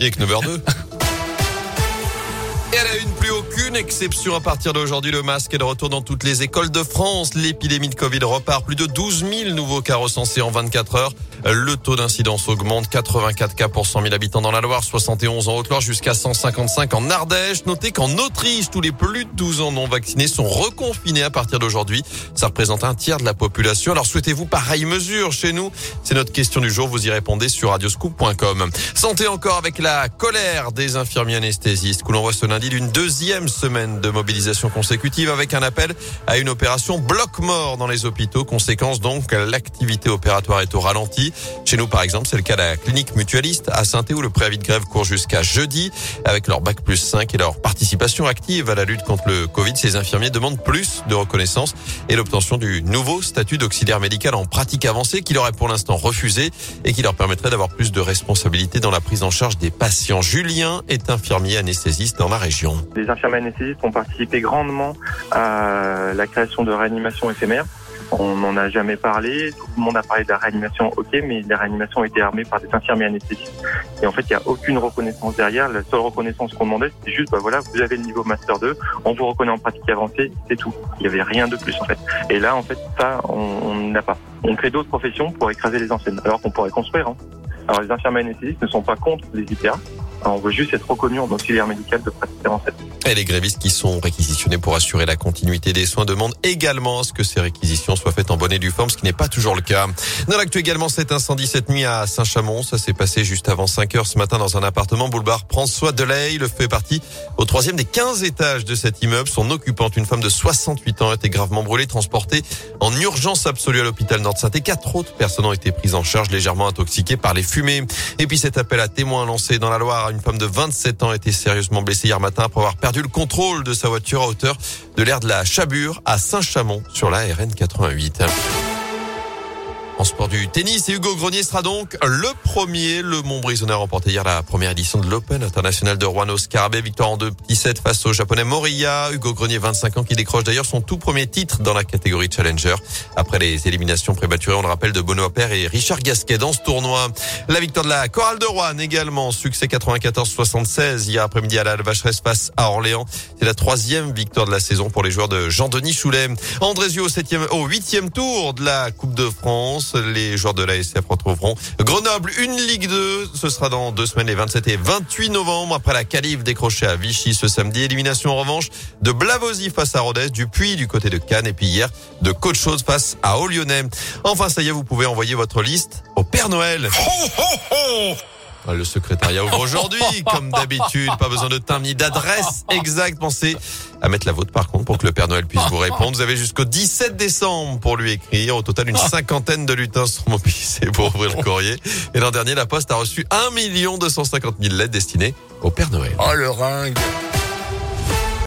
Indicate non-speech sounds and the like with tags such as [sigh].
Il est que 9h02. Et elle a une plus aucune exception à partir d'aujourd'hui. Le masque est de retour dans toutes les écoles de France. L'épidémie de Covid repart. Plus de 12 000 nouveaux cas recensés en 24 heures. Le taux d'incidence augmente. 84 cas pour 100 000 habitants dans la Loire, 71 en Haute-Loire, jusqu'à 155 en Ardèche. Notez qu'en Autriche, tous les plus de 12 ans non vaccinés sont reconfinés à partir d'aujourd'hui. Ça représente un tiers de la population. Alors souhaitez-vous pareille mesure chez nous? C'est notre question du jour. Vous y répondez sur radioscoop.com. Santé encore avec la colère des infirmiers anesthésistes lundi d'une deuxième semaine de mobilisation consécutive avec un appel à une opération bloc-mort dans les hôpitaux. Conséquence donc, l'activité opératoire est au ralenti. Chez nous, par exemple, c'est le cas de la clinique mutualiste à saint où le préavis de grève court jusqu'à jeudi. Avec leur bac plus 5 et leur participation active à la lutte contre le Covid, ces infirmiers demandent plus de reconnaissance et l'obtention du nouveau statut d'auxiliaire médical en pratique avancée qui leur est pour l'instant refusé et qui leur permettrait d'avoir plus de responsabilités dans la prise en charge des patients. Julien est infirmier anesthésiste dans la région. Les infirmiers anesthésistes ont participé grandement à la création de réanimation éphémère. On n'en a jamais parlé. Tout le monde a parlé de la réanimation, ok, mais la réanimation a été armée par des infirmiers anesthésistes. Et en fait, il n'y a aucune reconnaissance derrière. La seule reconnaissance qu'on demandait, c'était juste, bah voilà, vous avez le niveau Master 2, on vous reconnaît en pratique avancée, c'est tout. Il n'y avait rien de plus, en fait. Et là, en fait, ça, on n'a pas. On crée d'autres professions pour écraser les anciennes, alors qu'on pourrait construire. Hein. Alors, les infirmiers anesthésistes ne sont pas contre les IPA. On veut juste être reconnu en auxiliaire médical de avancée. Et les grévistes qui sont réquisitionnés pour assurer la continuité des soins demandent également à ce que ces réquisitions soient faites en bonne et due forme, ce qui n'est pas toujours le cas. Dans l'actu également, cet incendie cette nuit à Saint-Chamond, ça s'est passé juste avant 5 heures ce matin dans un appartement boulevard François Delay. Le fait partie au troisième des 15 étages de cet immeuble. Son occupante, une femme de 68 ans, a été gravement brûlée, transportée en urgence absolue à l'hôpital Nord-Saint. Et quatre autres personnes ont été prises en charge légèrement intoxiquées par les fumées. Et puis cet appel à témoins lancé dans la Loire, une femme de 27 ans a été sérieusement blessée hier matin après avoir perdu le contrôle de sa voiture à hauteur de l'aire de la Chabure à Saint-Chamond sur la RN 88. En sport du tennis, et Hugo Grenier sera donc le premier. Le Montbrisonnais a remporté hier la première édition de l'Open international de au Scarabée. Victoire en 2 petits sets face au japonais Moriya. Hugo Grenier, 25 ans, qui décroche d'ailleurs son tout premier titre dans la catégorie Challenger. Après les éliminations prématurées, on le rappelle, de Benoît Père et Richard Gasquet dans ce tournoi. La victoire de la Chorale de Rouen également. Succès 94-76 hier après-midi à la Vacheresse face à Orléans. C'est la troisième victoire de la saison pour les joueurs de Jean-Denis Choulet. Andrésio au septième, au huitième tour de la Coupe de France. Les joueurs de l'ASF retrouveront Grenoble, une Ligue 2. Ce sera dans deux semaines, les 27 et 28 novembre. Après la calife décrochée à Vichy ce samedi. Élimination en revanche de Blavozy face à Rodez, du Puy du côté de Cannes et puis hier de Côte-Chose face à Olyonnais. Enfin, ça y est, vous pouvez envoyer votre liste au Père Noël. Le secrétariat ouvre aujourd'hui, [laughs] comme d'habitude. Pas besoin de temps ni d'adresse exacte. Pensez à mettre la vôtre, par contre, pour que le Père Noël puisse vous répondre. Vous avez jusqu'au 17 décembre pour lui écrire. Au total, une cinquantaine de lutins sont mobilisés pour ouvrir le courrier. Et l'an dernier, la Poste a reçu 1 250 000 lettres destinées au Père Noël. Oh, le ringue